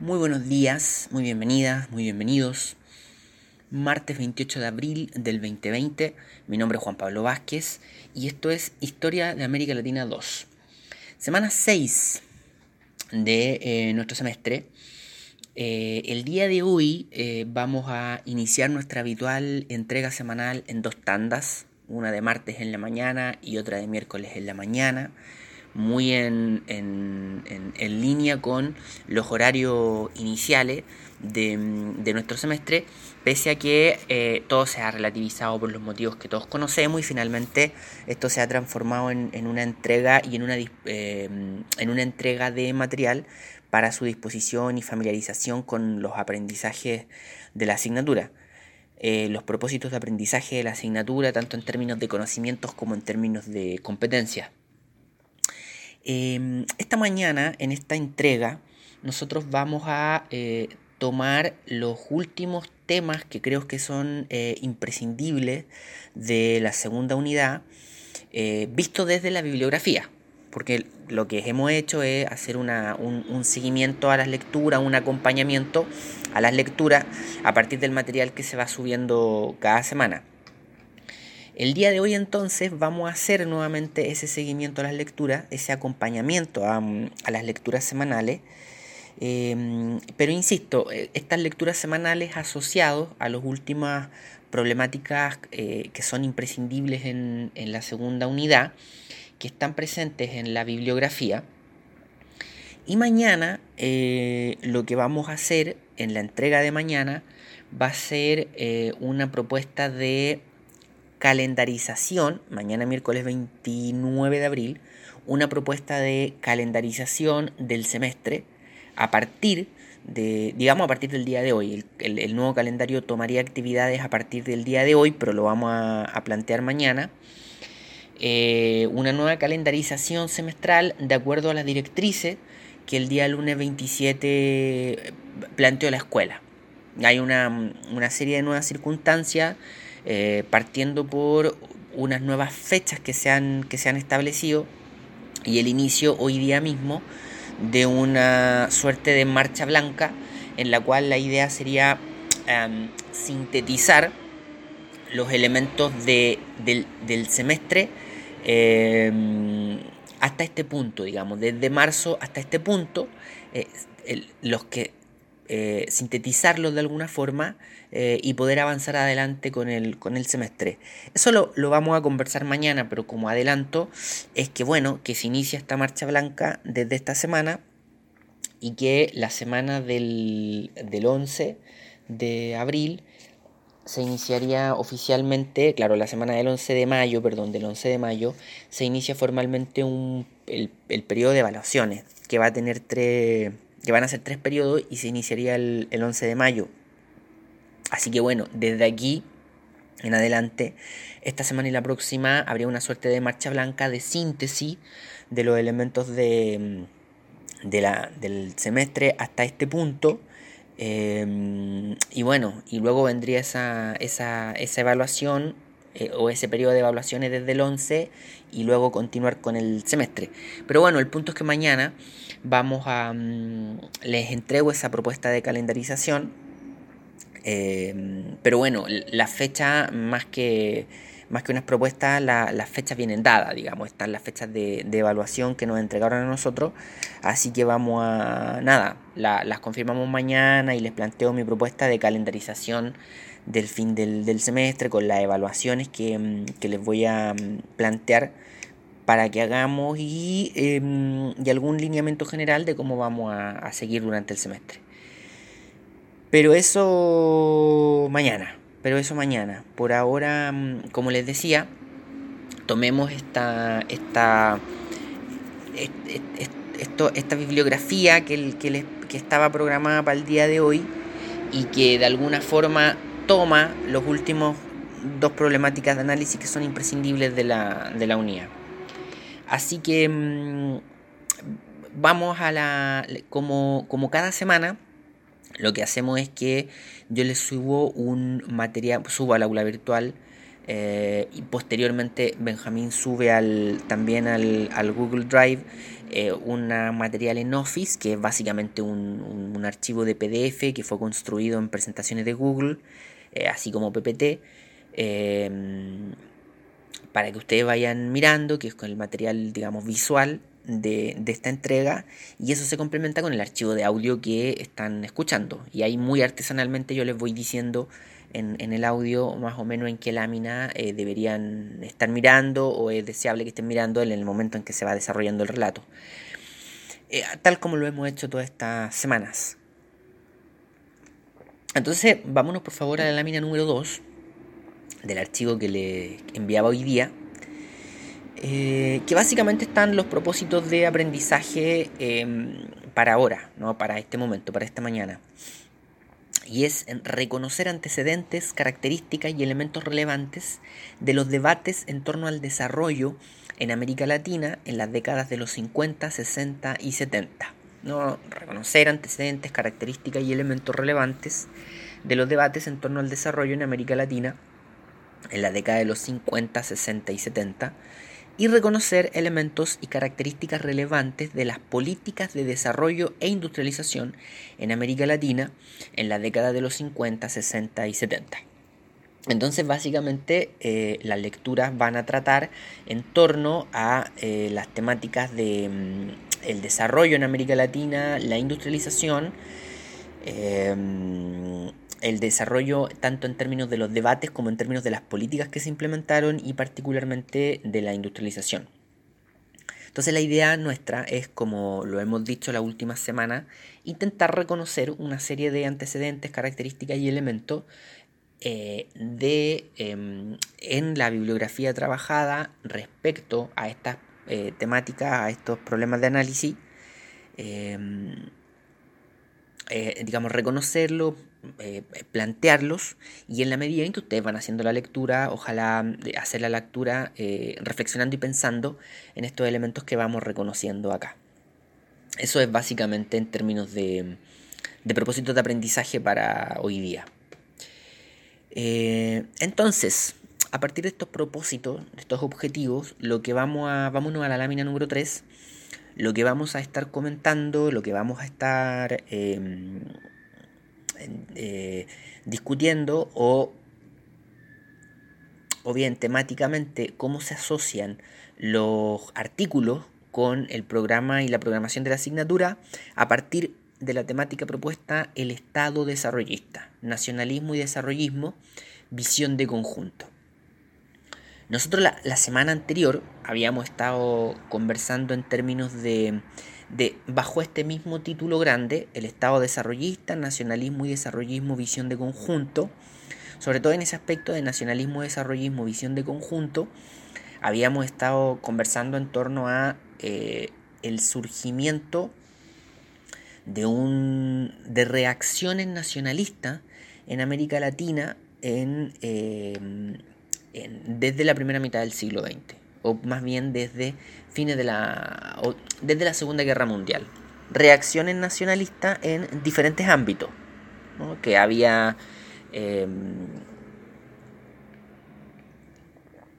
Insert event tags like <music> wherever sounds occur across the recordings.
Muy buenos días, muy bienvenidas, muy bienvenidos. Martes 28 de abril del 2020, mi nombre es Juan Pablo Vázquez y esto es Historia de América Latina 2. Semana 6 de eh, nuestro semestre. Eh, el día de hoy eh, vamos a iniciar nuestra habitual entrega semanal en dos tandas, una de martes en la mañana y otra de miércoles en la mañana muy en, línea con los horarios iniciales de, nuestro semestre, pese a que eh, todo se ha relativizado por los motivos que todos conocemos y finalmente esto se ha transformado en, una entrega y en una, eh, en una entrega de material para su disposición y familiarización con los aprendizajes de la asignatura. Eh, los propósitos de aprendizaje de la asignatura, tanto en términos de conocimientos como en términos de competencias. Em, esta mañana, en esta entrega, nosotros vamos a eh, tomar los últimos temas que creo que son eh, imprescindibles de la segunda unidad, eh, visto desde la bibliografía. Porque lo que hemos hecho es hacer un, un seguimiento a las lecturas, un acompañamiento a las lecturas a partir del material que se va subiendo cada semana. El día de hoy entonces vamos a hacer nuevamente ese seguimiento a las lecturas, ese acompañamiento a, las lecturas semanales. Em, pero insisto, eh, estas lecturas semanales asociadas a las últimas problemáticas eh, que son imprescindibles en, la segunda unidad, que están presentes en la bibliografía. Y mañana eh, lo que vamos a hacer en la entrega de mañana va a ser una propuesta de calendarización, mañana miércoles 29 de abril, una propuesta de calendarización del semestre a partir de, digamos, a partir del día de hoy. El, nuevo calendario tomaría actividades a partir del día de hoy, pero lo vamos a, plantear mañana. Eh, una nueva calendarización semestral de acuerdo a las directrices que el día lunes 27 planteó la escuela. Hay una, una serie de nuevas circunstancias eh, partiendo por unas nuevas fechas que se, han, que se han establecido y el inicio hoy día mismo de una suerte de marcha blanca en la cual la idea sería em, sintetizar los elementos de, del, semestre em, hasta este punto, digamos, desde marzo hasta este punto, eh, los que eh, sintetizarlos de alguna forma eh, y poder avanzar adelante con el, con el semestre. Eso lo, vamos a conversar mañana, pero como adelanto es que bueno, que se inicia esta marcha blanca desde esta semana y que la semana del, del 11 de abril se iniciaría oficialmente, claro, la semana del 11 de mayo, perdón, del 11 de mayo, se inicia formalmente un, el, el periodo de evaluaciones, que va a tener tres, que van a ser tres periodos y se iniciaría el, 11 de mayo. Así que bueno, desde aquí en adelante, esta semana y la próxima habría una suerte de marcha blanca de síntesis de los elementos de, la, del semestre hasta este punto. Em, y bueno, y luego vendría esa, esa, esa evaluación eh, o ese periodo de evaluaciones desde el 11 y luego continuar con el semestre. Pero bueno, el punto es que mañana vamos a... Mm, les entrego esa propuesta de calendarización. Eh, pero bueno, la fecha más que más que unas propuestas, las fechas vienen dadas, digamos, están las fechas de, evaluación que nos entregaron a nosotros, así que vamos a, nada, las confirmamos mañana y les planteo mi propuesta de calendarización del fin del, semestre con las evaluaciones que, mm, les voy a mm, plantear para que hagamos em, y, algún lineamiento general de cómo vamos a, seguir durante el semestre. Pero eso mañana, pero eso mañana. Por ahora, mm, como les decía, tomemos esta, esta, esto, esta bibliografía que, que, que estaba programada para el día de hoy y que de alguna forma toma los últimos dos problemáticas de análisis que son imprescindibles de la, de la unidad. Así que mm, vamos a la... Como, como cada semana, lo que hacemos es que yo les subo un material, subo al aula virtual Eh, y posteriormente Benjamín sube al, también al, Google Drive eh, un material en Office que es básicamente un, un, archivo de PDF que fue construido en presentaciones de Google, eh, así como PPT, para que ustedes vayan mirando, que es con el material, digamos, visual de, de, esta entrega y eso se complementa con el archivo de audio que están escuchando y ahí muy artesanalmente yo les voy diciendo en, el audio más o menos en qué lámina eh, deberían estar mirando o es deseable que estén mirando en el momento en que se va desarrollando el relato. Eh, tal como lo hemos hecho todas estas semanas. Entonces, vámonos por favor a la lámina número 2 del archivo que le enviaba hoy día, eh, que básicamente están los propósitos de aprendizaje em, para ahora, ¿no? para este momento, para esta mañana y es reconocer antecedentes, características y elementos relevantes de los debates en torno al desarrollo en América Latina en las décadas de los 50, 60 y 70. ¿no? Reconocer antecedentes, características y elementos relevantes de los debates en torno al desarrollo en América Latina en la década de los 50, 60 y 70 y reconocer elementos y características relevantes de las políticas de desarrollo e industrialización en América Latina en la década de los 50, 60 y 70. Entonces básicamente eh, las lecturas van a tratar en torno a eh, las temáticas de mm, el desarrollo en América Latina, la industrialización, eh, el desarrollo tanto en términos de los debates como en términos de las políticas que se implementaron y particularmente de la industrialización. Entonces la idea nuestra es, como lo hemos dicho la última semana, intentar reconocer una serie de antecedentes, características y elementos eh, de, em, en la bibliografía trabajada respecto a estas eh, temáticas, a estos problemas de análisis. Em, eh, digamos, reconocerlo, eh, plantearlos y en la medida en que ustedes van haciendo la lectura, ojalá eh, hacer la lectura reflexionando y pensando en estos elementos que vamos reconociendo acá. Eso es básicamente en términos de, de propósitos de aprendizaje para hoy día. entonces, a partir de estos propósitos, de estos objetivos, lo que vamos a, vámonos a la lámina número 3 lo que vamos a estar comentando, lo que vamos a estar em, eh, discutiendo o, o bien temáticamente cómo se asocian los artículos con el programa y la programación de la asignatura a partir de la temática propuesta el Estado desarrollista, nacionalismo y desarrollismo, visión de conjunto. Nosotros la, semana anterior habíamos estado conversando en términos de, de, bajo este mismo título grande, el Estado desarrollista, nacionalismo y desarrollismo, visión de conjunto, sobre todo en ese aspecto de nacionalismo, desarrollismo, visión de conjunto, habíamos estado conversando en torno a eh, el surgimiento de un de reacciones nacionalistas en América Latina en eh, desde la primera mitad del siglo XX, o más bien desde fines de la, desde la Segunda Guerra Mundial. Reacciones nacionalistas en diferentes ámbitos, que había... Em,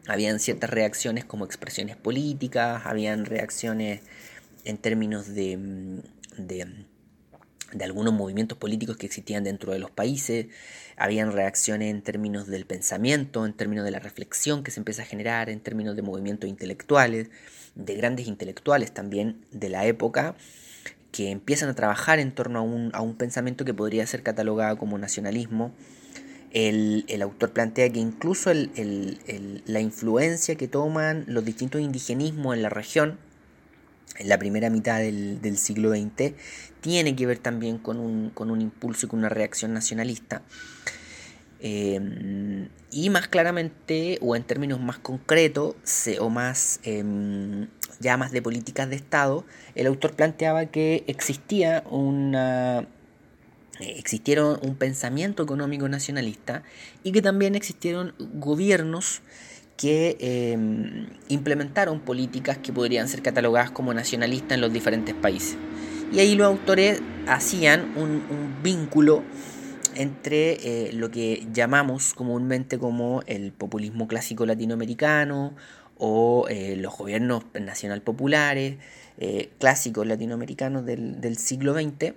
habían ciertas reacciones como expresiones políticas, habían reacciones en términos de, de de algunos movimientos políticos que existían dentro de los países, habían reacciones en términos del pensamiento, en términos de la reflexión que se empieza a generar, en términos de movimientos intelectuales, de grandes intelectuales también de la época, que empiezan a trabajar en torno a un, a un pensamiento que podría ser catalogado como nacionalismo. El, autor plantea que incluso la influencia que toman los distintos indigenismos en la región, en la primera mitad del, siglo XX tiene que ver también con un, con un impulso y con una reacción nacionalista. Em, y más claramente, o en términos más concretos, o más em, ya más de políticas de Estado, el autor planteaba que existía una existieron un pensamiento económico nacionalista y que también existieron gobiernos que em, implementaron políticas que podrían ser catalogadas como nacionalistas en los diferentes países. Y ahí los autores hacían un, vínculo entre eh, lo que llamamos comúnmente como el populismo clásico latinoamericano o eh, los gobiernos nacional populares eh, clásicos latinoamericanos del, siglo XX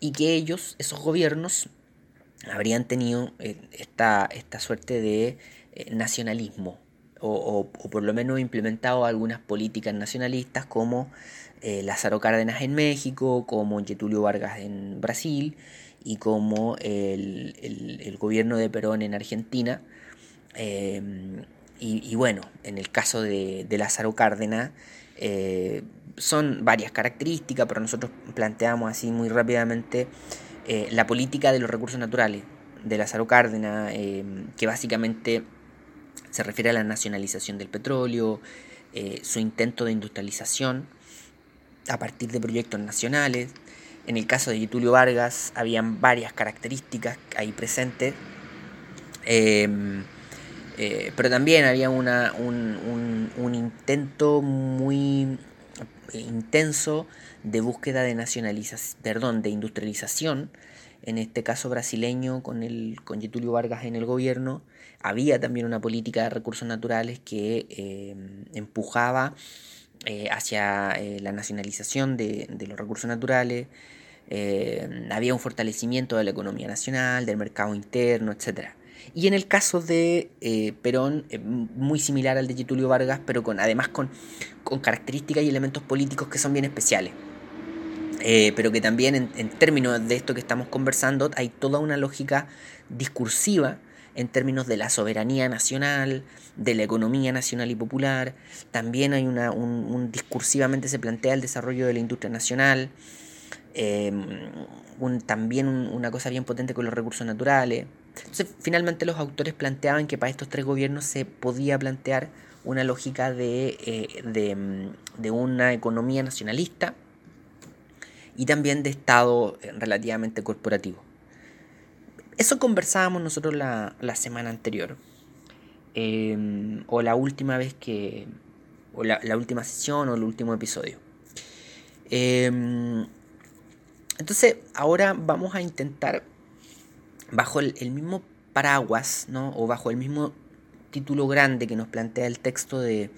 y que ellos, esos gobiernos, habrían tenido esta, esta suerte de nacionalismo o, por lo menos implementado algunas políticas nacionalistas como Lázaro Cárdenas en México, como Getulio Vargas en Brasil y como el, gobierno de Perón en Argentina. Em, y, bueno, en el caso de, Lázaro Cárdenas, eh, son varias características, pero nosotros planteamos así muy rápidamente eh, la política de los recursos naturales de Lázaro Cárdenas, em, que básicamente se refiere a la nacionalización del petróleo, eh, su intento de industrialización a partir de proyectos nacionales, en el caso de Tulio Vargas habían varias características ahí presentes, em, eh, pero también había una, un, un, intento muy intenso de búsqueda de nacionalización, perdón, de industrialización, en este caso brasileño con, el, con Getulio Vargas en el gobierno, había también una política de recursos naturales que em, empujaba eh, hacia eh, la nacionalización de, los recursos naturales, eh, había un fortalecimiento de la economía nacional, del mercado interno, etc. Y en el caso de Perón, muy similar al de Getulio Vargas, pero con, además con, con características y elementos políticos que son bien especiales. pero que también en, términos de esto que estamos conversando hay toda una lógica discursiva en términos de la soberanía nacional, de la economía nacional y popular. También hay una, un, discursivamente se plantea el desarrollo de la industria nacional. Em, también una cosa bien potente con los recursos naturales. Entonces, finalmente los autores planteaban que para estos tres gobiernos se podía plantear una lógica de, eh, de, de una economía nacionalista y también de Estado eh, relativamente corporativo. Eso conversábamos nosotros la, semana anterior. Em, o la última vez que. O la, última sesión o el último episodio. Em, entonces, ahora vamos a intentar, bajo el, mismo paraguas, ¿no? O bajo el mismo título grande que nos plantea el texto de,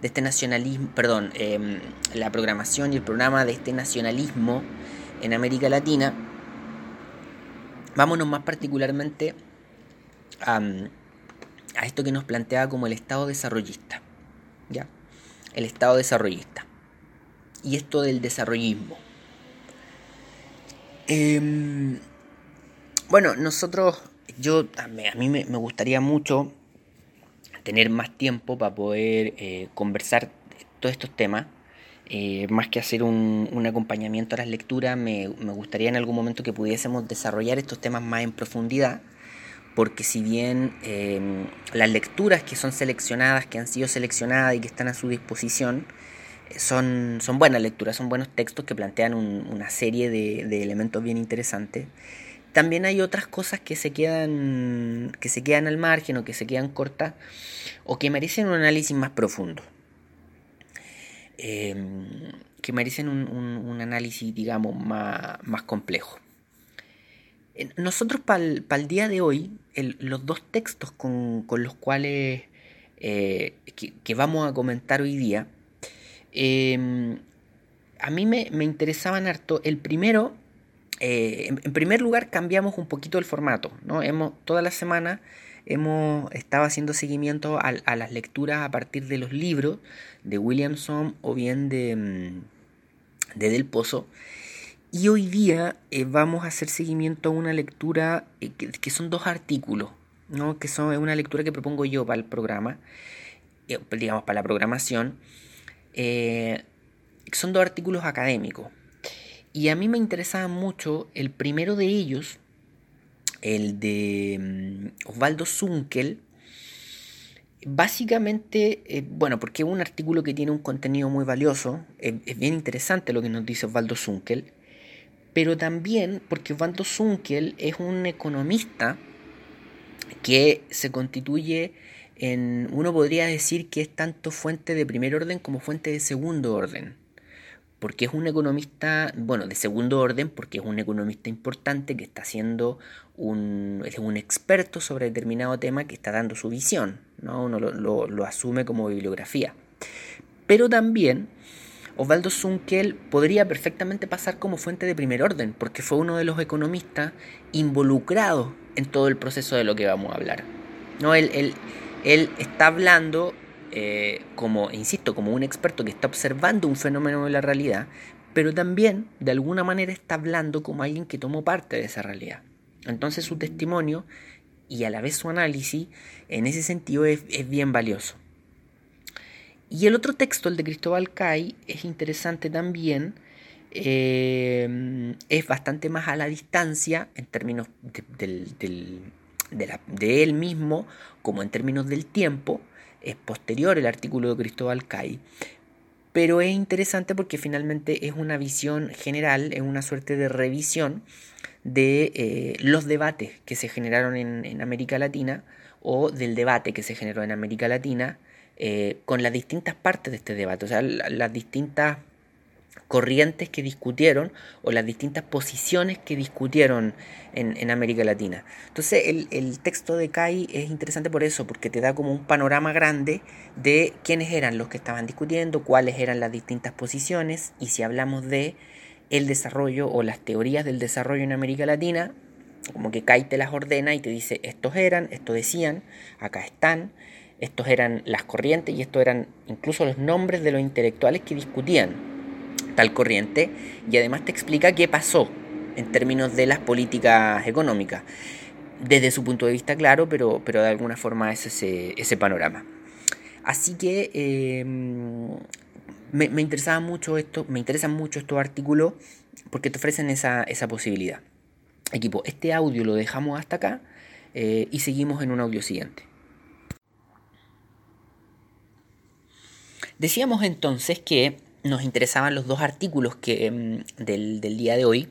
de este nacionalismo, perdón, em, la programación y el programa de este nacionalismo en América Latina Vámonos más particularmente a, esto que nos plantea como el Estado desarrollista. ¿Ya? El Estado desarrollista. Y esto del desarrollismo. Em, bueno, nosotros, yo a mí me, gustaría mucho tener más tiempo para poder eh, conversar todos estos temas. Eh, más que hacer un, acompañamiento a las lecturas, me, gustaría en algún momento que pudiésemos desarrollar estos temas más en profundidad, porque si bien em, las lecturas que son seleccionadas, que han sido seleccionadas y que están a su disposición, eh, son, son buenas lecturas, son buenos textos que plantean una serie de, de, elementos bien interesantes. También hay otras cosas que se quedan, que se quedan al margen o que se quedan cortas o que merecen un análisis más profundo. Em, que merecen un, análisis, digamos, más, complejo. Nosotros para el, día de hoy, los dos textos con, los cuales eh, que, vamos a comentar hoy día, em, a mí me, interesaban harto. El primero, eh, en, primer lugar, cambiamos un poquito el formato. ¿no? Hemos, toda la semana hemos estado haciendo seguimiento a, las lecturas a partir de los libros de Williamson o bien de, mm, de Del Pozo. Y hoy día eh, vamos a hacer seguimiento a una lectura eh, que, son dos artículos, ¿no? que son una lectura que propongo yo para el programa, eh, digamos para la programación. son dos artículos académicos. Y a mí me interesaba mucho el primero de ellos, el de mm, Osvaldo Zunkel, básicamente, eh, bueno, porque es un artículo que tiene un contenido muy valioso, es bien interesante lo que nos dice Osvaldo Zunkel, pero también porque Osvaldo Zunkel es un economista que se constituye en, uno podría decir que es tanto fuente de primer orden como fuente de segundo orden. porque es un economista, bueno, de segundo orden, porque es un economista importante que está haciendo un, es un experto sobre determinado tema que está dando su visión, ¿no? uno lo, asume como bibliografía. Pero también Osvaldo Zunkel podría perfectamente pasar como fuente de primer orden, porque fue uno de los economistas involucrados en todo el proceso de lo que vamos a hablar. ¿No? Él, él, él está hablando eh, como, insisto, como un experto que está observando un fenómeno de la realidad, pero también de alguna manera está hablando como alguien que tomó parte de esa realidad. Entonces su testimonio y a la vez su análisis en ese sentido es, bien valioso. Y el otro texto, el de Cristóbal Cay, es interesante también, eh, es bastante más a la distancia en términos de él mismo como en términos del tiempo, es posterior el artículo de Cristóbal Cay, pero es interesante porque finalmente es una visión general, es una suerte de revisión de eh, los debates que se generaron en, América Latina o del debate que se generó en América Latina eh, con las distintas partes de este debate, o sea, las distintas corrientes que discutieron o las distintas posiciones que discutieron en, América Latina. Entonces el, texto de Kai es interesante por eso, porque te da como un panorama grande de quiénes eran los que estaban discutiendo, cuáles eran las distintas posiciones y si hablamos de el desarrollo o las teorías del desarrollo en América Latina, como que Kai te las ordena y te dice estos eran, esto decían, acá están, estos eran las corrientes y estos eran incluso los nombres de los intelectuales que discutían tal corriente y además te explica qué pasó en términos de las políticas económicas. Desde su punto de vista, claro, pero, pero de alguna forma es ese, ese panorama. Así que em, me, me, interesaba mucho esto, me interesan mucho estos artículos porque te ofrecen esa, esa posibilidad. Equipo, este audio lo dejamos hasta acá eh, y seguimos en un audio siguiente. Decíamos entonces que nos interesaban los dos artículos que, em, del, día de hoy.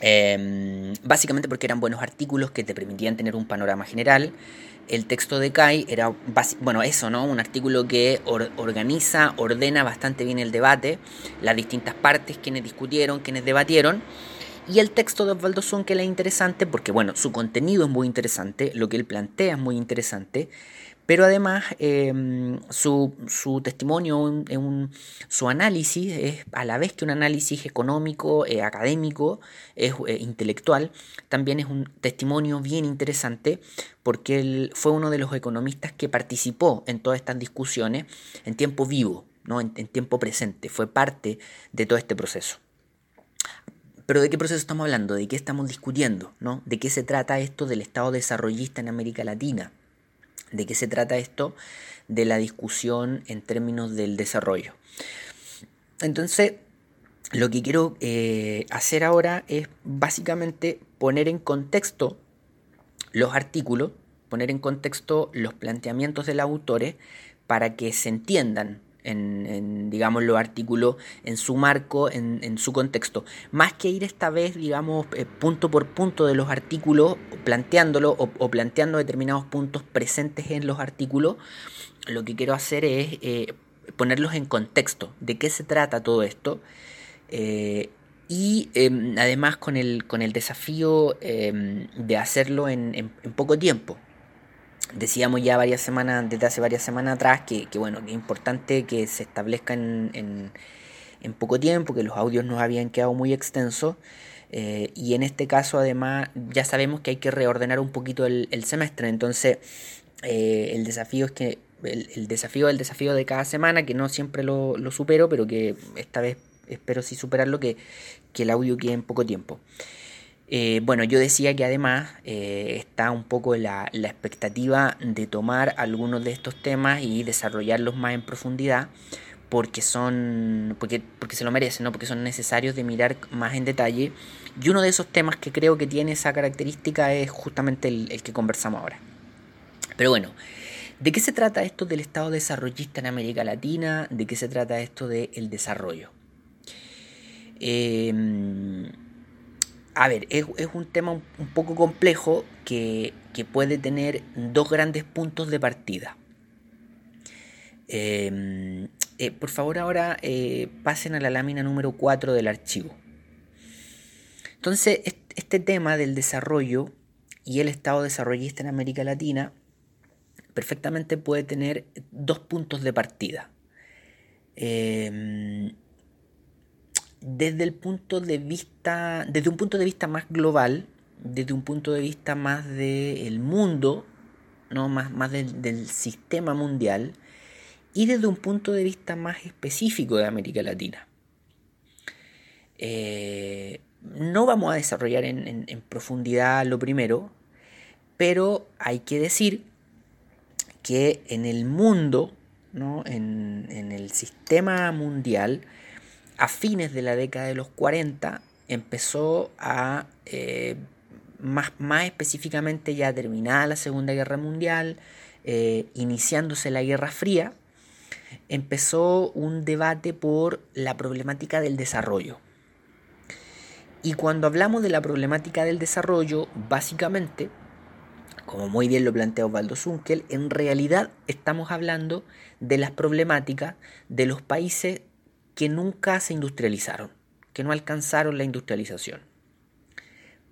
Em, básicamente porque eran buenos artículos que te permitían tener un panorama general. El texto de Kai era, bueno, eso, ¿no? Un artículo que organiza, ordena bastante bien el debate, las distintas partes, quienes discutieron, quienes debatieron. Y el texto de Osvaldo Zunkel es interesante porque, bueno, su contenido es muy interesante, lo que él plantea es muy interesante, pero además em, su, testimonio, su análisis es a la vez que un análisis económico, eh, académico, es, eh, intelectual, también es un testimonio bien interesante porque él fue uno de los economistas que participó en todas estas discusiones en tiempo vivo, ¿no? en, tiempo presente, fue parte de todo este proceso. Pero ¿de qué proceso estamos hablando? ¿De qué estamos discutiendo? ¿no? ¿De qué se trata esto del Estado desarrollista en América Latina? ¿De qué se trata esto? De la discusión en términos del desarrollo. Entonces, lo que quiero eh, hacer ahora es básicamente poner en contexto los artículos, poner en contexto los planteamientos de los autores para que se entiendan en, digamos, los artículos, en su marco, en, su contexto. Más que ir esta vez, digamos, eh, punto por punto de los artículos, planteándolo o, planteando determinados puntos presentes en los artículos, lo que quiero hacer es eh, ponerlos en contexto de qué se trata todo esto. Eh, y em, además con el, con el desafío em, de hacerlo en poco tiempo decíamos ya varias semanas, desde hace varias semanas atrás, que, bueno, que es importante que se establezca en, en, poco tiempo, que los audios nos habían quedado muy extensos. Eh, y en este caso, además, ya sabemos que hay que reordenar un poquito el, semestre. Entonces, eh, el desafío es que. El, desafío el desafío de cada semana, que no siempre lo, lo supero, pero que esta vez espero sí superarlo, que, que el audio quede en poco tiempo. Eh, bueno, yo decía que además eh, está un poco la, expectativa de tomar algunos de estos temas y desarrollarlos más en profundidad porque son porque, porque se lo merecen, ¿no? porque son necesarios de mirar más en detalle. Y uno de esos temas que creo que tiene esa característica es justamente el, que conversamos ahora. Pero bueno, ¿de qué se trata esto del Estado desarrollista en América Latina? ¿De qué se trata esto del desarrollo? Eh, a ver, es, un tema un, poco complejo que, puede tener dos grandes puntos de partida. Em, Eh, por favor ahora eh, pasen a la lámina número 4 del archivo. Entonces, este tema del desarrollo y el Estado desarrollista en América Latina perfectamente puede tener dos puntos de partida. Em, desde el punto de vista, desde un punto de vista más global, desde un punto de vista más del mundo, ¿no? más, más del, sistema mundial, y desde un punto de vista más específico de América Latina. Eh, no vamos a desarrollar en, profundidad lo primero, pero hay que decir que en el mundo, ¿no? en, el sistema mundial, a fines de la década de los 40 empezó a, eh, más, más, específicamente ya terminada la Segunda Guerra Mundial, eh, iniciándose la Guerra Fría, empezó un debate por la problemática del desarrollo. Y cuando hablamos de la problemática del desarrollo, básicamente, como muy bien lo plantea Osvaldo Zunkel, en realidad estamos hablando de las problemáticas de los países que nunca se industrializaron, que no alcanzaron la industrialización.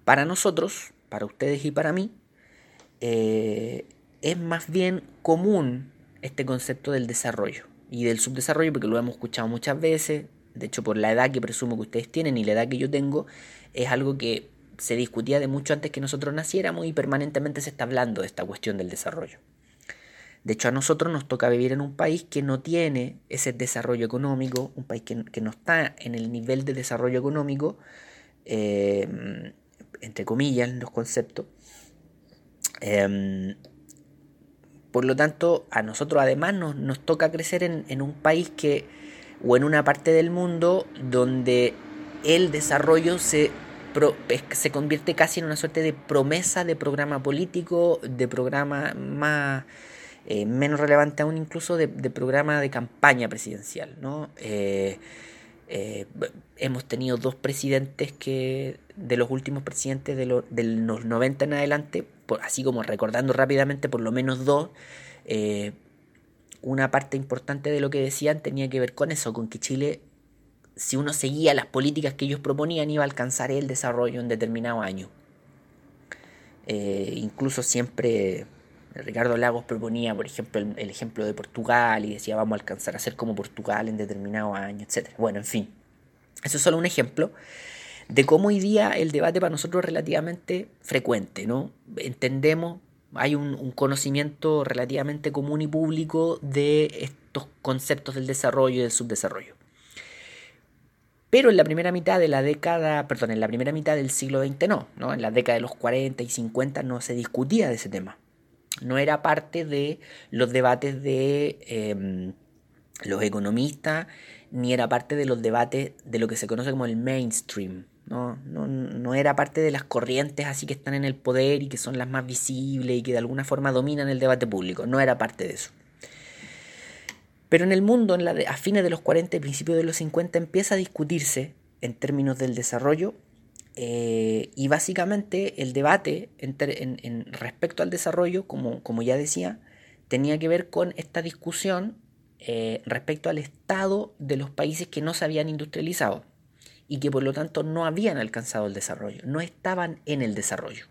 Para nosotros, para ustedes y para mí, eh, es más bien común este concepto del desarrollo y del subdesarrollo, porque lo hemos escuchado muchas veces, de hecho por la edad que presumo que ustedes tienen y la edad que yo tengo, es algo que se discutía de mucho antes que nosotros naciéramos y permanentemente se está hablando de esta cuestión del desarrollo. De hecho, a nosotros nos toca vivir en un país que no tiene ese desarrollo económico, un país que, no está en el nivel de desarrollo económico, eh, entre comillas, los conceptos. Em, por lo tanto, a nosotros además nos, nos toca crecer en, en un país que o en una parte del mundo donde el desarrollo se, se convierte casi en una suerte de promesa de programa político, de programa más... Eh, menos relevante aún incluso de, programa de campaña presidencial. ¿no? Eh, eh, hemos tenido dos presidentes que, de los últimos presidentes de, los 90 en adelante, así como recordando rápidamente por lo menos dos, una parte importante de lo que decían tenía que ver con eso, con que Chile, si uno seguía las políticas que ellos proponían, iba a alcanzar el desarrollo en determinado año. Incluso siempre Ricardo Lagos proponía, por ejemplo, el, ejemplo de Portugal y decía vamos a alcanzar a ser como Portugal en determinado año, etc. Bueno, en fin, eso es solo un ejemplo de cómo hoy día el debate para nosotros es relativamente frecuente, ¿no? Entendemos hay un, conocimiento relativamente común y público de estos conceptos del desarrollo y del subdesarrollo. Pero en la primera mitad de la década, perdón, en la primera mitad del siglo XX no, ¿no? En la década de los 40 y 50 no se discutía de ese tema. No era parte de los debates de em, los economistas, ni era parte de los debates de lo que se conoce como el mainstream, no, no, no, era parte de las corrientes así que están en el poder y que son las más visibles y que de alguna forma dominan el debate público. No era parte de eso. Pero en el mundo, en la a fines de los 40 y principios de los 50, empieza a discutirse en términos del desarrollo eh, y básicamente el debate respecto al desarrollo, como, como, ya decía, tenía que ver con esta discusión eh, respecto al estado de los países que no se habían industrializado y que por lo tanto no habían alcanzado el desarrollo, no estaban en el desarrollo.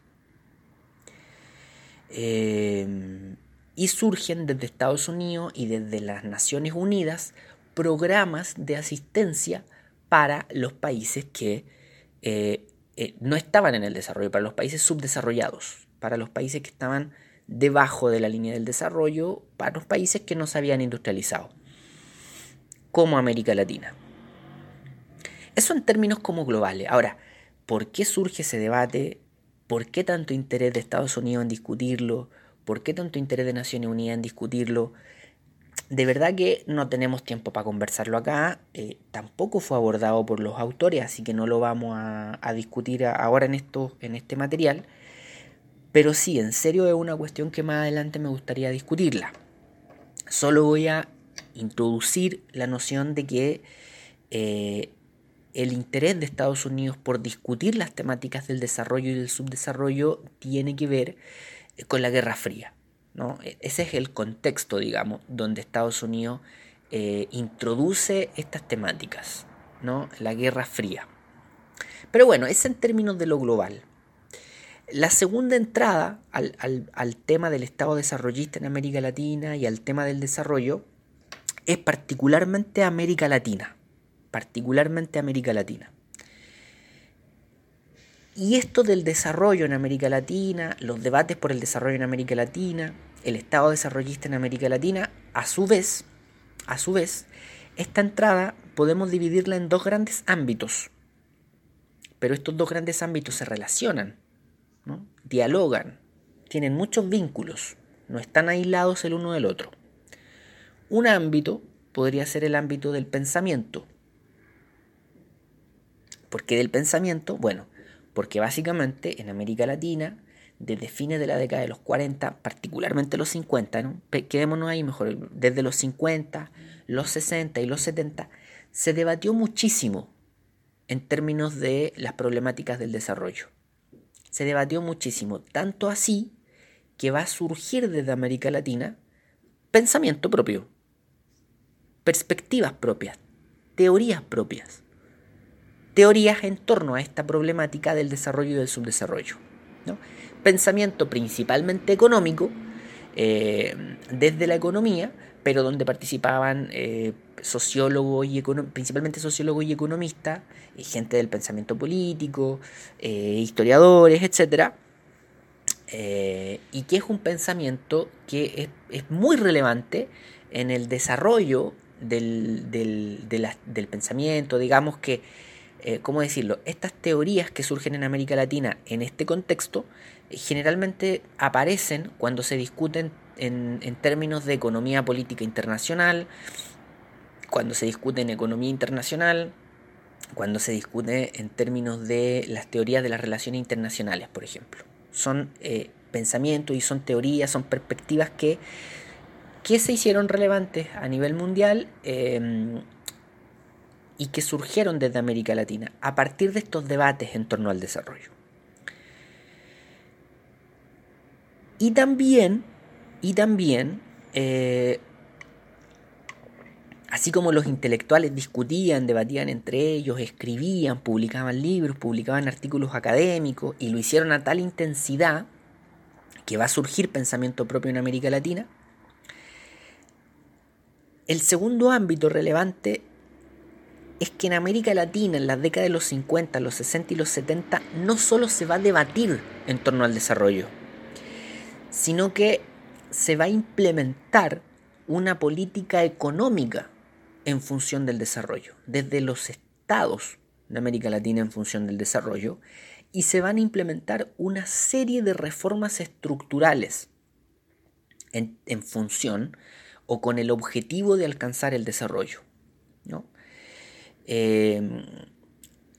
Eh, y surgen desde Estados Unidos y desde las Naciones Unidas programas de asistencia para los países que eh, no estaban en el desarrollo, para los países subdesarrollados, para los países que estaban debajo de la línea del desarrollo, para los países que no se habían industrializado, como América Latina. Eso en términos como globales. Ahora, ¿por qué surge ese debate? ¿Por qué tanto interés de Estados Unidos en discutirlo? ¿Por qué tanto interés de Naciones Unidas en discutirlo? De verdad que no tenemos tiempo para conversarlo acá. Eh, tampoco fue abordado por los autores, así que no lo vamos a, discutir ahora en, esto, en este material. Pero sí, en serio es una cuestión que más adelante me gustaría discutirla. Solo voy a introducir la noción de que eh, el interés de Estados Unidos por discutir las temáticas del desarrollo y del subdesarrollo tiene que ver eh, con la Guerra Fría. ¿No? E-, ese es el contexto, digamos, donde Estados Unidos eh, introduce estas temáticas, ¿no? La Guerra Fría. Pero bueno, es en términos de lo global. La segunda entrada al, al, tema del Estado desarrollista en América Latina y al tema del desarrollo es particularmente América Latina. Particularmente América Latina. Y esto del desarrollo en América Latina, los debates por el desarrollo en América Latina, el Estado desarrollista en América Latina, a su vez, a su vez, esta entrada podemos dividirla en dos grandes ámbitos. Pero estos dos grandes ámbitos se relacionan, dialogan, tienen muchos vínculos, no están aislados el uno del otro. Un ámbito podría ser el ámbito del pensamiento. ¿Por qué del pensamiento? Bueno, porque básicamente en América Latina desde fines de la década de los 40, particularmente los 50, ¿no? quedémonos ahí mejor, desde los 50, los 60 y los 70, se debatió muchísimo en términos de las problemáticas del desarrollo. Se debatió muchísimo, tanto así que va a surgir desde América Latina pensamiento propio, perspectivas propias, teorías propias, teorías en torno a esta problemática del desarrollo y del subdesarrollo. pensamiento principalmente económico, eh, desde la economía, pero donde participaban eh, sociólogos y principalmente sociólogos y economistas, y gente del pensamiento político, eh, historiadores, etc. y que es un pensamiento que es, muy relevante en el desarrollo del, del pensamiento, digamos que ¿cómo decirlo? Estas teorías que surgen en América Latina en este contexto generalmente aparecen cuando se discuten en, términos de economía política internacional, cuando se discute en economía internacional, cuando se discute en términos de las teorías de las relaciones internacionales, por ejemplo. Son eh, pensamientos y son teorías, son perspectivas que, que se hicieron relevantes a nivel mundial y que surgieron desde América Latina a partir de estos debates en torno al desarrollo. Y también, y también, eh, así como los intelectuales discutían, debatían entre ellos, escribían, publicaban libros, publicaban artículos académicos y lo hicieron a tal intensidad que va a surgir pensamiento propio en América Latina, el segundo ámbito relevante es que en América Latina, en las décadas de los 50, los 60 y los 70, no solo se va a debatir en torno al desarrollo, sino que se va a implementar una política económica en función del desarrollo, desde los estados de América Latina en función del desarrollo, y se van a implementar una serie de reformas estructurales en, función o con el objetivo de alcanzar el desarrollo. Em,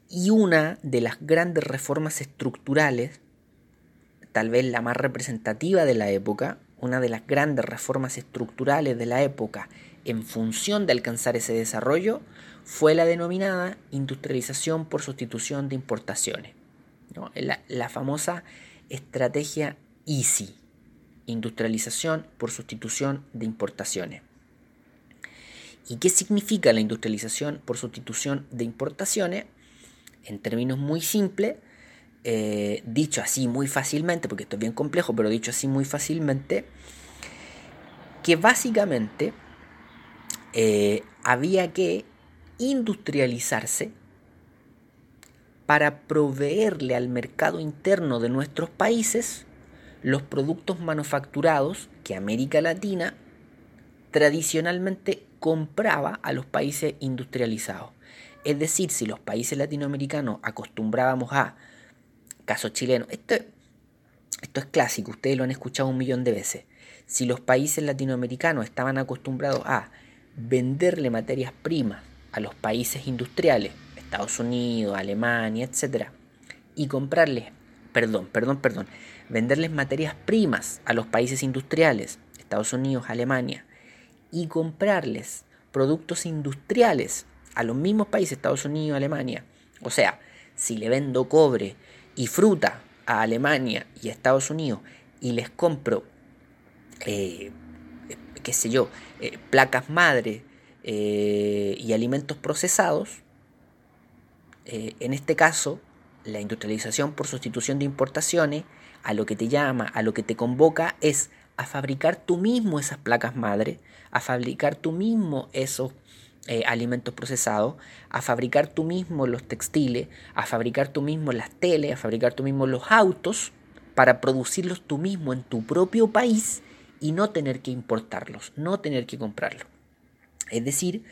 y una de las grandes reformas estructurales tal vez la más representativa de la época, una de las grandes reformas estructurales de la época en función de alcanzar ese desarrollo, fue la denominada industrialización por sustitución de importaciones. La, famosa estrategia EASY, industrialización por sustitución de importaciones. ¿Y qué significa la industrialización por sustitución de importaciones? En términos muy simples, eh, dicho así muy fácilmente, porque esto es bien complejo, pero dicho así muy fácilmente, que básicamente eh, había que industrializarse para proveerle al mercado interno de nuestros países los productos manufacturados que América Latina tradicionalmente compraba a los países industrializados. Es decir, si los países latinoamericanos acostumbrábamos a caso chileno. Esto, esto es clásico, ustedes lo han escuchado un millón de veces. Si los países latinoamericanos estaban acostumbrados a venderle materias primas a los países industriales, Estados Unidos, Alemania, etc., y comprarles, perdón, perdón, perdón, venderles materias primas a los países industriales, Estados Unidos, Alemania, y comprarles productos industriales a los mismos países, Estados Unidos, Alemania. O sea, si le vendo cobre y fruta a Alemania y a Estados Unidos y les compro, eh, qué sé yo, eh, placas madre eh, y alimentos procesados, en este caso, la industrialización por sustitución de importaciones, a lo que te llama, a lo que te convoca es a fabricar tú mismo esas placas madre, a fabricar tú mismo esos eh, alimentos procesados, a fabricar tú mismo los textiles, a fabricar tú mismo las teles, a fabricar tú mismo los autos, para producirlos tú mismo en tu propio país y no tener que importarlos, no tener que comprarlos. Es decir,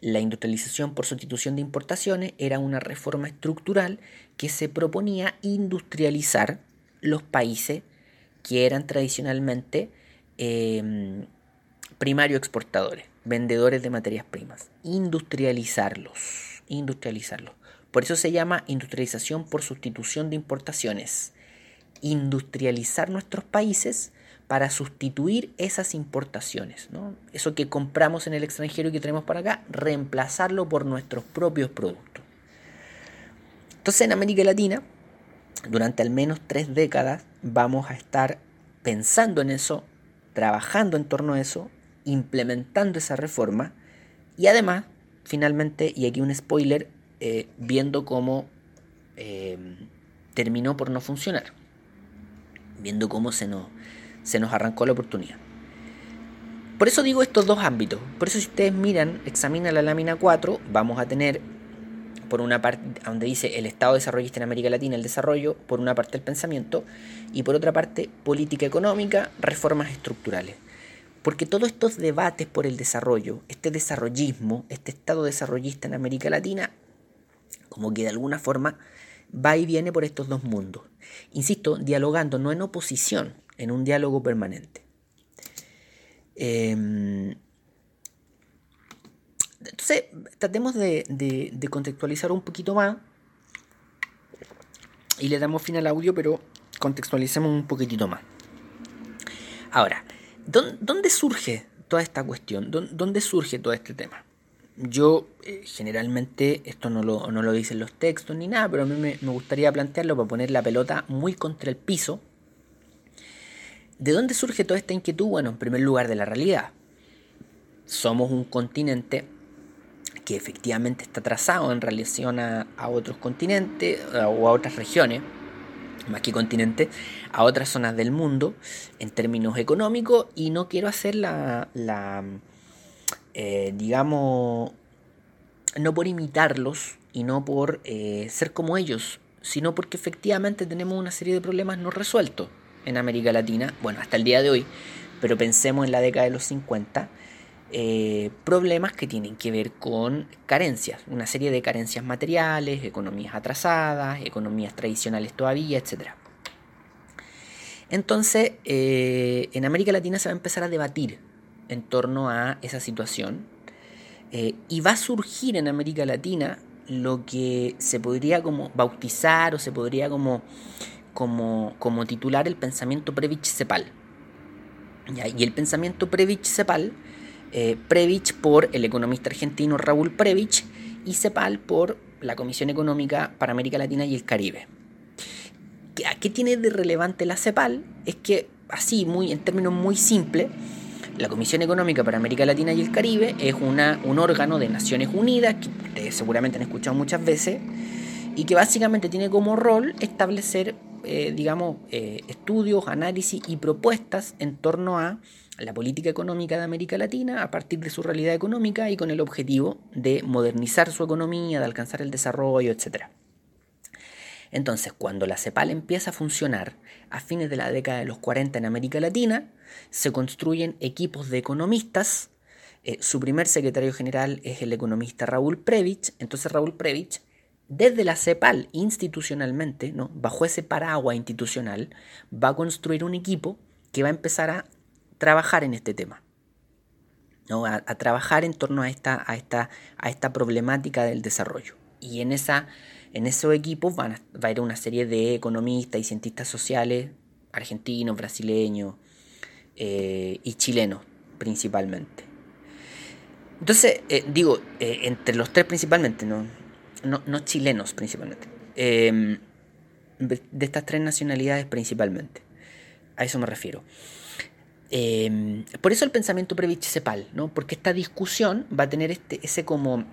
la industrialización por sustitución de importaciones era una reforma estructural que se proponía industrializar los países que eran tradicionalmente eh, primario exportadores, vendedores de materias primas. Industrializarlos, industrializarlos. Por eso se llama industrialización por sustitución de importaciones. Industrializar nuestros países para sustituir esas importaciones. ¿no? Eso que compramos en el extranjero y que tenemos para acá, reemplazarlo por nuestros propios productos. Entonces en América Latina, durante al menos tres décadas, vamos a estar pensando en eso, trabajando en torno a eso, implementando esa reforma y además, finalmente, y aquí un spoiler, eh, viendo cómo eh, terminó por no funcionar, viendo cómo se nos se nos arrancó la oportunidad. Por eso digo estos dos ámbitos. Por eso si ustedes miran, examinan la lámina 4, vamos a tener por una parte donde dice el Estado desarrollista en América Latina, el desarrollo, por una parte el pensamiento, y por otra parte política económica, reformas estructurales. Porque todos estos debates por el desarrollo, este desarrollismo, este Estado desarrollista en América Latina, como que de alguna forma va y viene por estos dos mundos. Insisto, dialogando, no en oposición, en un diálogo permanente. Em, entonces, tratemos de, contextualizar un poquito más y le damos fin al audio, pero contextualicemos un poquitito más. Ahora, ¿dónde surge toda esta cuestión? ¿Dónde surge todo este tema? Yo eh, generalmente, esto no lo, no lo, dicen los textos ni nada, pero a mí me, me gustaría plantearlo para poner la pelota muy contra el piso ¿De dónde surge toda esta inquietud? Bueno, en primer lugar de la realidad. Somos un continente que efectivamente está trazado en relación a, otros continentes o a otras regiones, más que continentes, a otras zonas del mundo en términos económicos y no quiero hacer la, la eh, digamos, no por imitarlos y no por eh, ser como ellos, sino porque efectivamente tenemos una serie de problemas no resueltos en América Latina, bueno, hasta el día de hoy, pero pensemos en la década de los 50, eh, problemas que tienen que ver con carencias, una serie de carencias materiales, economías atrasadas, economías tradicionales todavía, etc. Entonces, eh, en América Latina se va a empezar a debatir en torno a esa situación eh, y va a surgir en América Latina lo que se podría como bautizar o se podría como como, como titular el pensamiento Previch-Cepal. Y el pensamiento Previch-Cepal, eh, Previch por el economista argentino Raúl Previch y Cepal por la Comisión Económica para América Latina y el Caribe. ¿Qué, ¿Qué tiene de relevante la CEPAL? Es que, así, muy, en términos muy simples, la Comisión Económica para América Latina y el Caribe es una, un órgano de Naciones Unidas, que ustedes seguramente han escuchado muchas veces, y que básicamente tiene como rol establecer eh, digamos, eh, estudios, análisis y propuestas en torno a la política económica de América Latina a partir de su realidad económica y con el objetivo de modernizar su economía, de alcanzar el desarrollo, etc. Entonces, cuando la CEPAL empieza a funcionar a fines de la década de los 40 en América Latina, se construyen equipos de economistas. Eh, su primer secretario general es el economista Raúl Previch. Entonces Raúl Previch desde la CEPAL institucionalmente, ¿no? bajo ese paraguas institucional, va a construir un equipo que va a empezar a trabajar en este tema. ¿no? A, trabajar en torno a esta, a, esta, a esta problemática del desarrollo. Y en, esa, en esos equipos van a, va a ir una serie de economistas y cientistas sociales, argentinos, brasileños eh, y chilenos principalmente. Entonces, eh, digo, eh, entre los tres principalmente, ¿no? no, no chilenos principalmente, de estas tres nacionalidades principalmente. A eso me refiero. Em, por eso el pensamiento Previch-Cepal, ¿no? porque esta discusión va a tener este, ese como,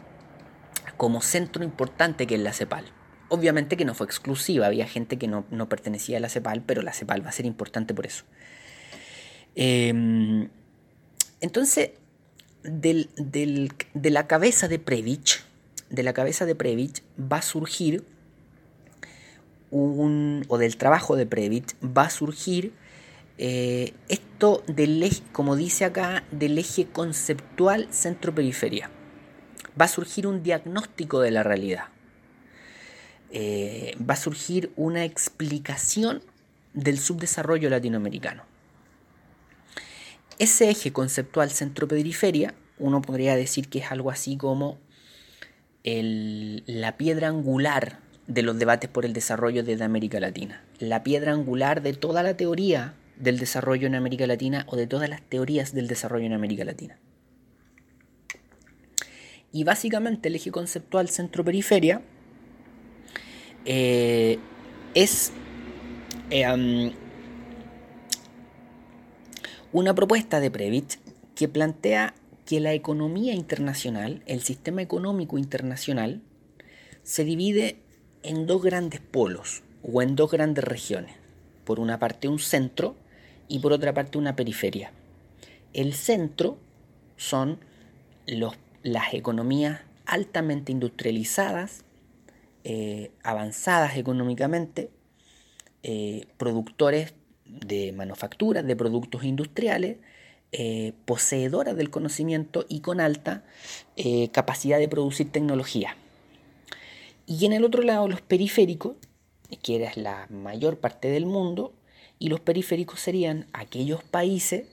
como centro importante que es la CEPAL. Obviamente que no fue exclusiva, había gente que no, pertenecía a la CEPAL, pero la CEPAL va a ser importante por eso. Em, entonces, de la cabeza de Previch, de la cabeza de Previch va a surgir un, o del trabajo de Previch va a surgir eh, esto del eje, como dice acá, del eje conceptual centro-periferia. Va a surgir un diagnóstico de la realidad. Eh, va a surgir una explicación del subdesarrollo latinoamericano. Ese eje conceptual centro-periferia, uno podría decir que es algo así como la piedra angular de los debates por el desarrollo de América Latina, la piedra angular de toda la teoría del desarrollo en América Latina o de todas las teorías del desarrollo en América Latina. Y básicamente el eje conceptual centro-periferia eh, es eh, una propuesta de Previch que plantea que la economía internacional, el sistema económico internacional, se divide en dos grandes polos o en dos grandes regiones. Por una parte un centro y por otra parte una periferia. El centro son las economías altamente industrializadas, eh, avanzadas económicamente, eh, productores de manufacturas, de productos industriales, eh, poseedoras del conocimiento y con alta capacidad de producir tecnología. Y en el otro lado los periféricos, que es la mayor parte del mundo, y los periféricos serían aquellos países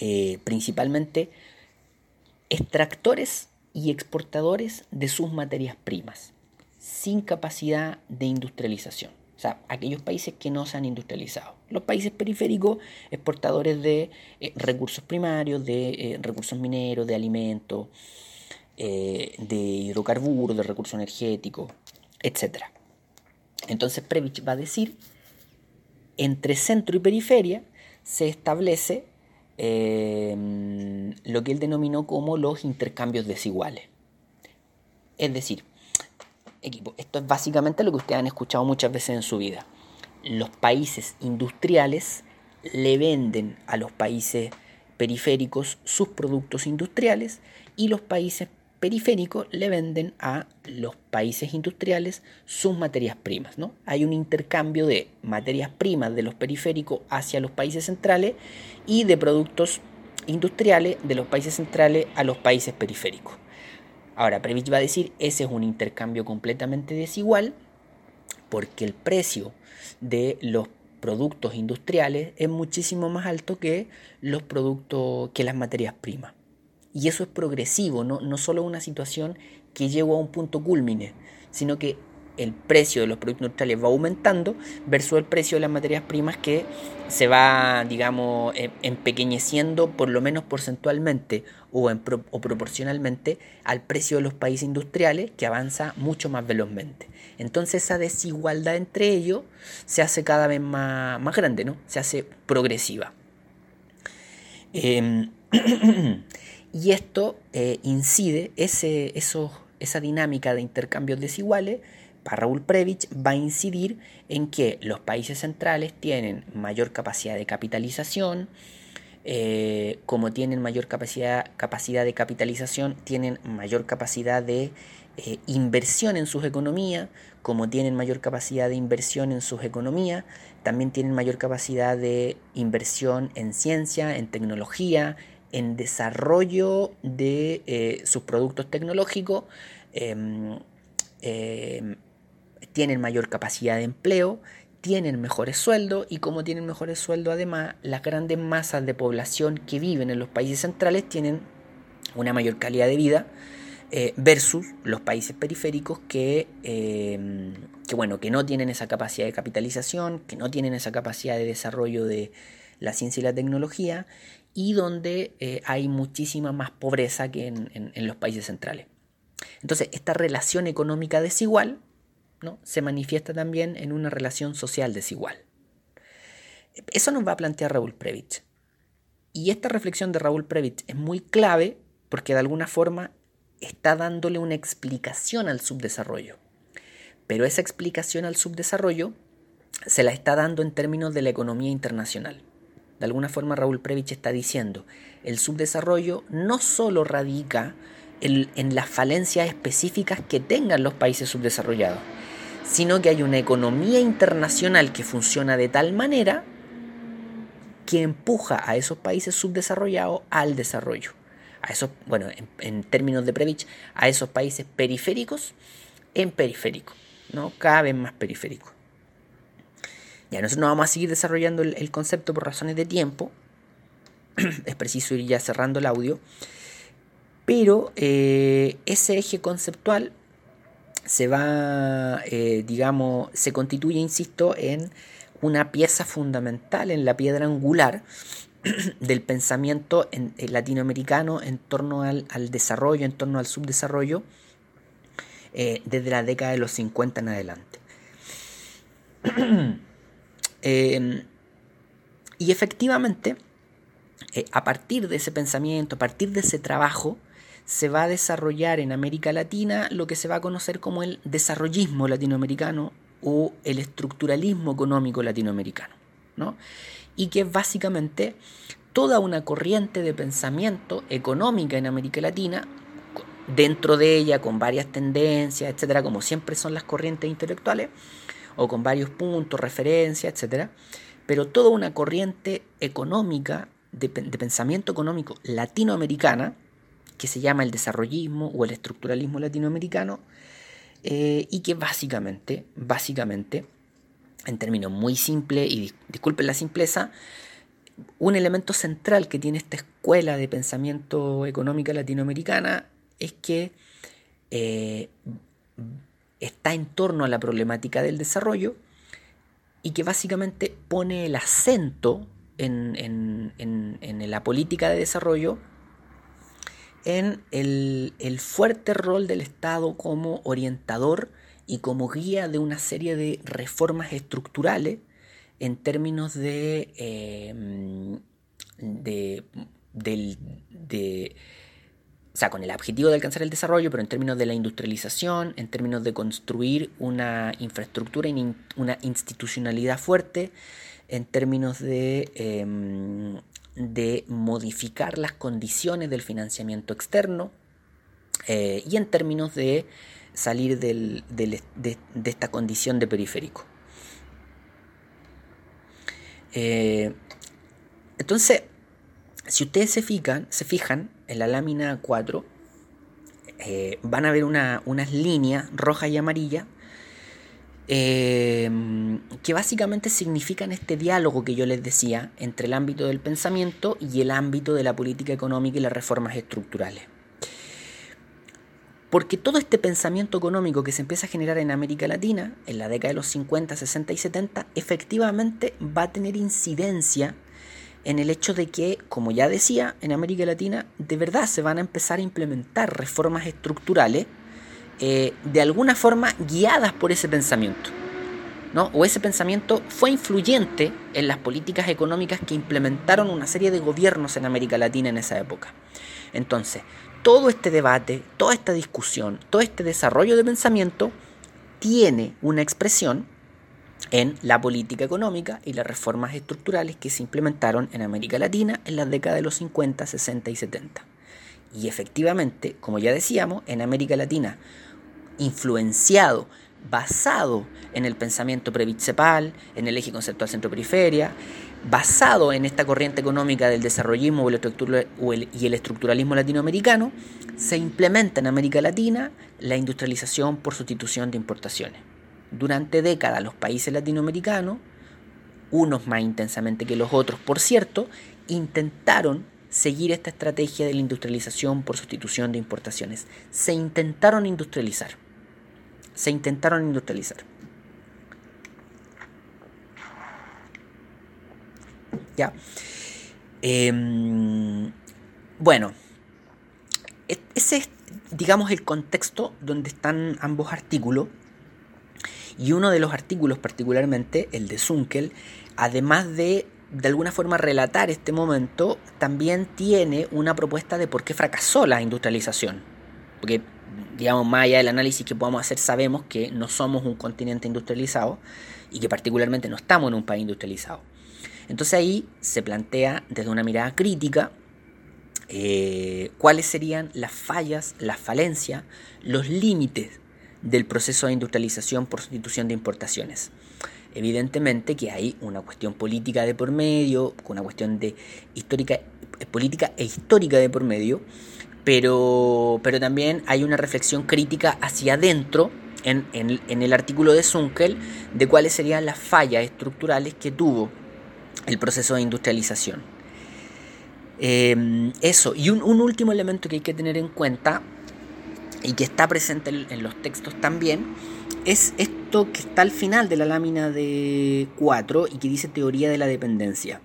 eh, principalmente extractores y exportadores de sus materias primas, sin capacidad de industrialización. O sea, aquellos países que no se han industrializado. Los países periféricos, exportadores de eh, recursos primarios, de eh, recursos mineros, de alimentos, de hidrocarburos, de recursos energéticos, etc. Entonces Previch va a decir entre centro y periferia se establece eh, lo que él denominó como los intercambios desiguales. Es decir, equipo, esto es básicamente lo que ustedes han escuchado muchas veces en su vida. Los países industriales le venden a los países periféricos sus productos industriales y los países periféricos le venden a los países industriales sus materias primas. ¿no? Hay un intercambio de materias primas de los periféricos hacia los países centrales y de productos industriales de los países centrales a los países periféricos. Ahora, Previch va a decir, ese es un intercambio completamente desigual porque el precio de los productos industriales es muchísimo más alto que los productos que las materias primas. Y eso es progresivo, no, no solo una situación que llegó a un punto culmine, sino que el precio de los productos industriales va aumentando versus el precio de las materias primas que se va, digamos, em, empequeñeciendo por lo menos porcentualmente o, o proporcionalmente al precio de los países industriales que avanza mucho más velozmente. Entonces esa desigualdad entre ellos se hace cada vez más, más grande, ¿no? Se hace progresiva. Eh, <clears throat> Y esto eh, incide, ese, esa dinámica de intercambios desiguales, para Raúl Previch, va a incidir en que los países centrales tienen mayor capacidad de capitalización, eh, como tienen mayor capacidad, capacidad de capitalización, tienen mayor capacidad de eh, inversión en sus economías, como tienen mayor capacidad de inversión en sus economías, también tienen mayor capacidad de inversión en ciencia, en tecnología, en desarrollo de eh, sus productos tecnológicos, em, em, tienen mayor capacidad de empleo, tienen mejores sueldos y como tienen mejores sueldos además las grandes masas de población que viven en los países centrales tienen una mayor calidad de vida eh, versus los países periféricos que, em, que, bueno, que no tienen esa capacidad de capitalización, que no tienen esa capacidad de desarrollo de la ciencia y la tecnología y donde eh, hay muchísima más pobreza que en, los países centrales. Entonces, esta relación económica desigual ¿no? se manifiesta también en una relación social desigual. Eso nos va a plantear Raúl Previch. Y esta reflexión de Raúl Previch es muy clave porque de alguna forma está dándole una explicación al subdesarrollo. Pero esa explicación al subdesarrollo se la está dando en términos de la economía internacional. De alguna forma Raúl Previch está diciendo, el subdesarrollo no solo radica en, las falencias específicas que tengan los países subdesarrollados, sino que hay una economía internacional que funciona de tal manera que empuja a esos países subdesarrollados al desarrollo. A esos, bueno, en, términos de Previch, a esos países periféricos en periférico, ¿no? Cada vez más periférico. Ya nosotros no vamos a seguir desarrollando el, concepto por razones de tiempo. <clears throat> es preciso ir ya cerrando el audio. Pero eh, ese eje conceptual se va, eh, digamos, se constituye, insisto, en una pieza fundamental, en la piedra angular <clears throat> del pensamiento latinoamericano en torno al, desarrollo, en torno al subdesarrollo, eh, desde la década de los 50 en adelante. <clears throat> Em, y efectivamente, eh, a partir de ese pensamiento, a partir de ese trabajo, se va a desarrollar en América Latina lo que se va a conocer como el desarrollismo latinoamericano o el estructuralismo económico latinoamericano, ¿no? y que es básicamente toda una corriente de pensamiento económica en América Latina, dentro de ella con varias tendencias, etcétera, como siempre son las corrientes intelectuales, o con varios puntos, referencias, etcétera, pero toda una corriente económica, de, de pensamiento económico latinoamericana, que se llama el desarrollismo o el estructuralismo latinoamericano, eh, y que básicamente, básicamente, en términos muy simples, y disculpen la simpleza, un elemento central que tiene esta escuela de pensamiento económica latinoamericana es que eh, está en torno a la problemática del desarrollo y que básicamente pone el acento en, en la política de desarrollo en el, fuerte rol del Estado como orientador y como guía de una serie de reformas estructurales en términos de, de, de, o sea, con el objetivo de alcanzar el desarrollo, pero en términos de la industrialización, en términos de construir una infraestructura y una institucionalidad fuerte, en términos de em, de modificar las condiciones del financiamiento externo eh, y en términos de salir de, esta condición de periférico. Eh, entonces, si ustedes se fijan, se fijan en la lámina 4, eh, van a ver unas líneas roja y amarilla Em, que básicamente significan este diálogo que yo les decía entre el ámbito del pensamiento y el ámbito de la política económica y las reformas estructurales. Porque todo este pensamiento económico que se empieza a generar en América Latina, en la década de los 50, 60 y 70, efectivamente va a tener incidencia en el hecho de que, como ya decía, en América Latina de verdad se van a empezar a implementar reformas estructurales eh, de alguna forma guiadas por ese pensamiento. ¿no? O ese pensamiento fue influyente en las políticas económicas que implementaron una serie de gobiernos en América Latina en esa época. Entonces, todo este debate, toda esta discusión, todo este desarrollo de pensamiento tiene una expresión en la política económica y las reformas estructurales que se implementaron en América Latina en las décadas de los 50, 60 y 70. Y efectivamente, como ya decíamos, en América Latina influenciado, basado en el pensamiento previtcepal, en el eje conceptual centro-periferia, basado en esta corriente económica del desarrollismo y el estructuralismo latinoamericano, se implementa en América Latina la industrialización por sustitución de importaciones. Durante décadas los países latinoamericanos, unos más intensamente que los otros, por cierto, intentaron seguir esta estrategia de la industrialización por sustitución de importaciones. Se intentaron industrializar se intentaron industrializar. ¿Ya? Em, bueno, e-, ese es, digamos, el contexto donde están ambos artículos. Y uno de los artículos, particularmente el de Zunkel, además de de alguna forma relatar este momento, también tiene una propuesta de por qué fracasó la industrialización. Porque, digamos, más allá del análisis que podamos hacer, sabemos que no somos un continente industrializado y que particularmente no estamos en un país industrializado. Entonces ahí se plantea desde una mirada crítica eh, cuáles serían las fallas, las falencias, los límites del proceso de industrialización por sustitución de importaciones. Evidentemente que hay una cuestión política de por medio, una cuestión de histórica, eh, política e histórica de por medio, pero, pero también hay una reflexión crítica hacia adentro en, el artículo de Zunkel de cuáles serían las fallas estructurales que tuvo el proceso de industrialización. Em, eso, y un, último elemento que hay que tener en cuenta y que está presente en los textos también, es esto que está al final de la lámina de 4 y que dice teoría de la dependencia.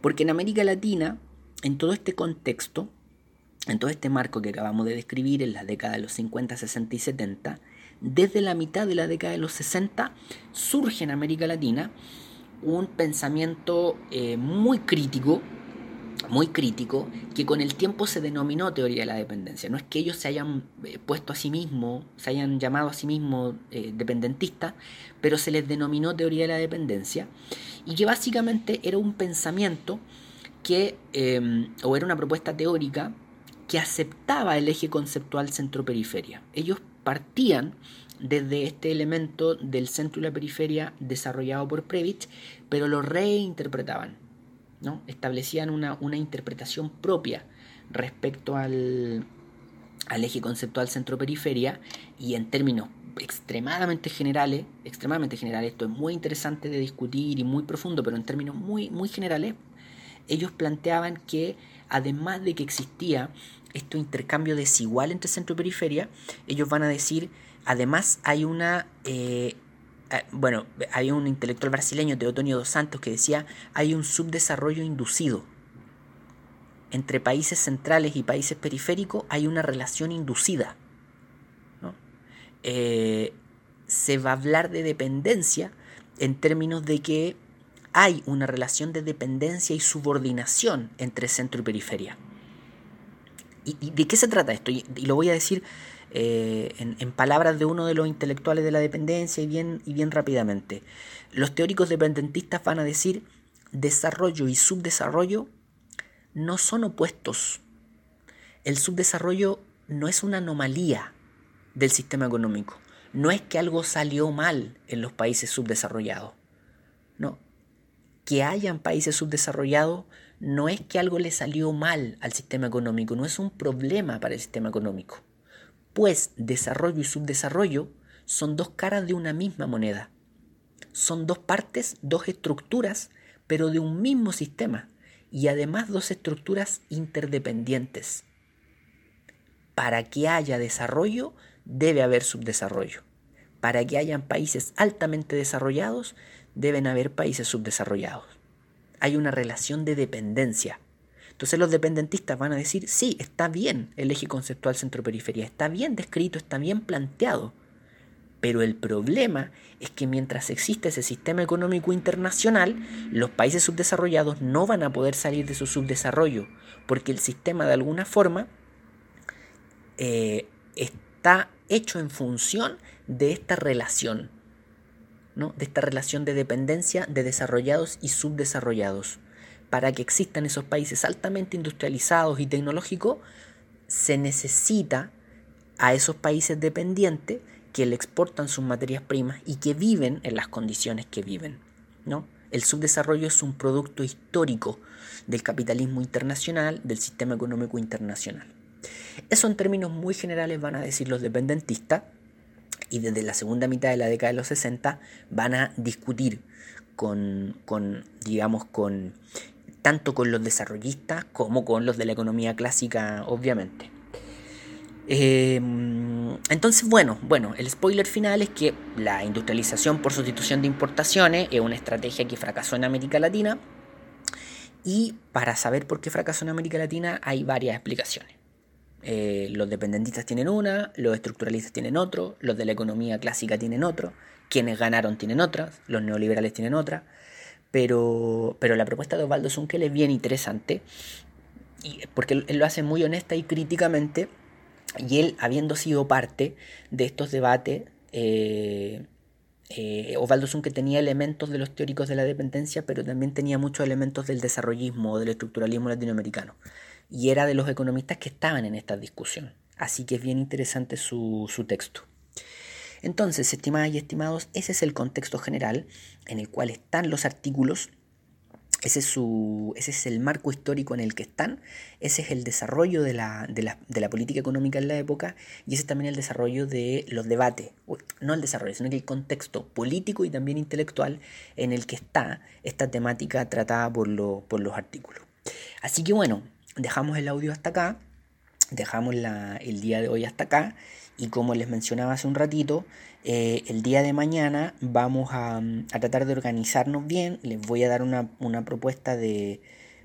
Porque en América Latina, en todo este contexto, en todo este marco que acabamos de describir en las décadas de los 50, 60 y 70, desde la mitad de la década de los 60 surge en América Latina un pensamiento eh, muy crítico muy crítico que con el tiempo se denominó teoría de la dependencia. No es que ellos se hayan eh, puesto a sí mismos, se hayan llamado a sí mismos eh, dependentistas, pero se les denominó teoría de la dependencia y que básicamente era un pensamiento que, em, o era una propuesta teórica que aceptaba el eje conceptual centro-periferia. Ellos partían desde este elemento del centro y la periferia desarrollado por Previch, pero lo reinterpretaban establecían una, interpretación propia respecto al, eje conceptual centro-periferia y en términos extremadamente generales, extremadamente generales, esto es muy interesante de discutir y muy profundo, pero en términos muy, muy generales, ellos planteaban que además de que existía este intercambio desigual entre centro y periferia, ellos van a decir, además hay una eh, bueno, había un intelectual brasileño, Teotonio dos Santos, que decía, hay un subdesarrollo inducido. Entre países centrales y países periféricos hay una relación inducida. Eh, se va a hablar de dependencia en términos de que hay una relación de dependencia y subordinación entre centro y periferia. ¿Y, de qué se trata esto? y lo voy a decir eh, en, palabras de uno de los intelectuales de la dependencia y bien, y bien rápidamente. Los teóricos dependentistas van a decir desarrollo y subdesarrollo no son opuestos. El subdesarrollo no es una anomalía del sistema económico. No es que algo salió mal en los países subdesarrollados. No. Que hayan países subdesarrollados no es que algo le salió mal al sistema económico, no es un problema para el sistema económico pues desarrollo y subdesarrollo son dos caras de una misma moneda. Son dos partes, dos estructuras, pero de un mismo sistema, y además dos estructuras interdependientes. Para que haya desarrollo, debe haber subdesarrollo. Para que hayan países altamente desarrollados, deben haber países subdesarrollados. Hay una relación de dependencia. Entonces los dependentistas van a decir, sí, está bien el eje conceptual centro-periferia, está bien descrito, está bien planteado. Pero el problema es que mientras existe ese sistema económico internacional, los países subdesarrollados no van a poder salir de su subdesarrollo, porque el sistema de alguna forma eh, está hecho en función de esta relación, ¿no? de esta relación de dependencia de desarrollados y subdesarrollados para que existan esos países altamente industrializados y tecnológicos, se necesita a esos países dependientes que le exportan sus materias primas y que viven en las condiciones que viven. ¿no? El subdesarrollo es un producto histórico del capitalismo internacional, del sistema económico internacional. Eso en términos muy generales van a decir los dependentistas y desde la segunda mitad de la década de los 60 van a discutir con, con digamos, con tanto con los desarrollistas como con los de la economía clásica, obviamente. Em, entonces, bueno, bueno, el spoiler final es que la industrialización por sustitución de importaciones es una estrategia que fracasó en América Latina. Y para saber por qué fracasó en América Latina hay varias explicaciones. Eh, los dependentistas tienen una, los estructuralistas tienen otro, los de la economía clásica tienen otro, quienes ganaron tienen otras, los neoliberales tienen otra. Pero, pero la propuesta de Osvaldo Zunkel es bien interesante, y, porque él lo hace muy honesta y críticamente, y él, habiendo sido parte de estos debates, eh, eh, Osvaldo Zunkel tenía elementos de los teóricos de la dependencia, pero también tenía muchos elementos del desarrollismo o del estructuralismo latinoamericano. Y era de los economistas que estaban en esta discusión. Así que es bien interesante su, su texto. Entonces, estimadas y estimados, ese es el contexto general en el cual están los artículos, ese es, su, ese es el marco histórico en el que están, ese es el desarrollo de la, de, la, de la, política económica en la época y ese es también el desarrollo de los debates, no el desarrollo, sino que el contexto político y también intelectual en el que está esta temática tratada por, lo, por los artículos. Así que bueno, dejamos el audio hasta acá, dejamos la, el día de hoy hasta acá y como les mencionaba hace un ratito, eh, el día de mañana vamos a, a, tratar de organizarnos bien. Les voy a dar una, una, propuesta de,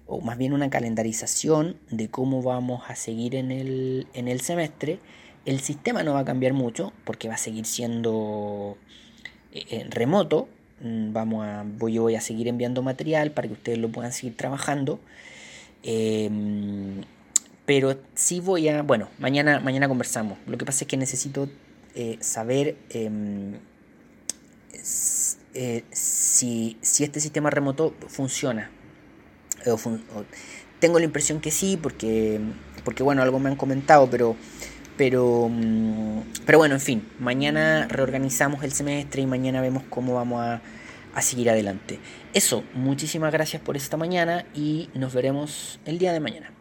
o más bien una calendarización de cómo vamos a seguir en el, en el semestre. El sistema no va a cambiar mucho porque va a seguir siendo eh, eh remoto. Mm, vamos a, yo voy a seguir enviando material para que ustedes lo puedan seguir trabajando. Pero sí voy a, bueno, mañana, mañana conversamos. Lo que pasa es que necesito eh, saber eh, eh, si, si, este sistema remoto funciona. Tengo la impresión que sí, porque, porque bueno, algo me han comentado, pero, pero, mm, pero bueno, en fin, mañana reorganizamos el semestre y mañana vemos cómo vamos a, a seguir adelante. Eso, muchísimas gracias por esta mañana y nos veremos el día de mañana.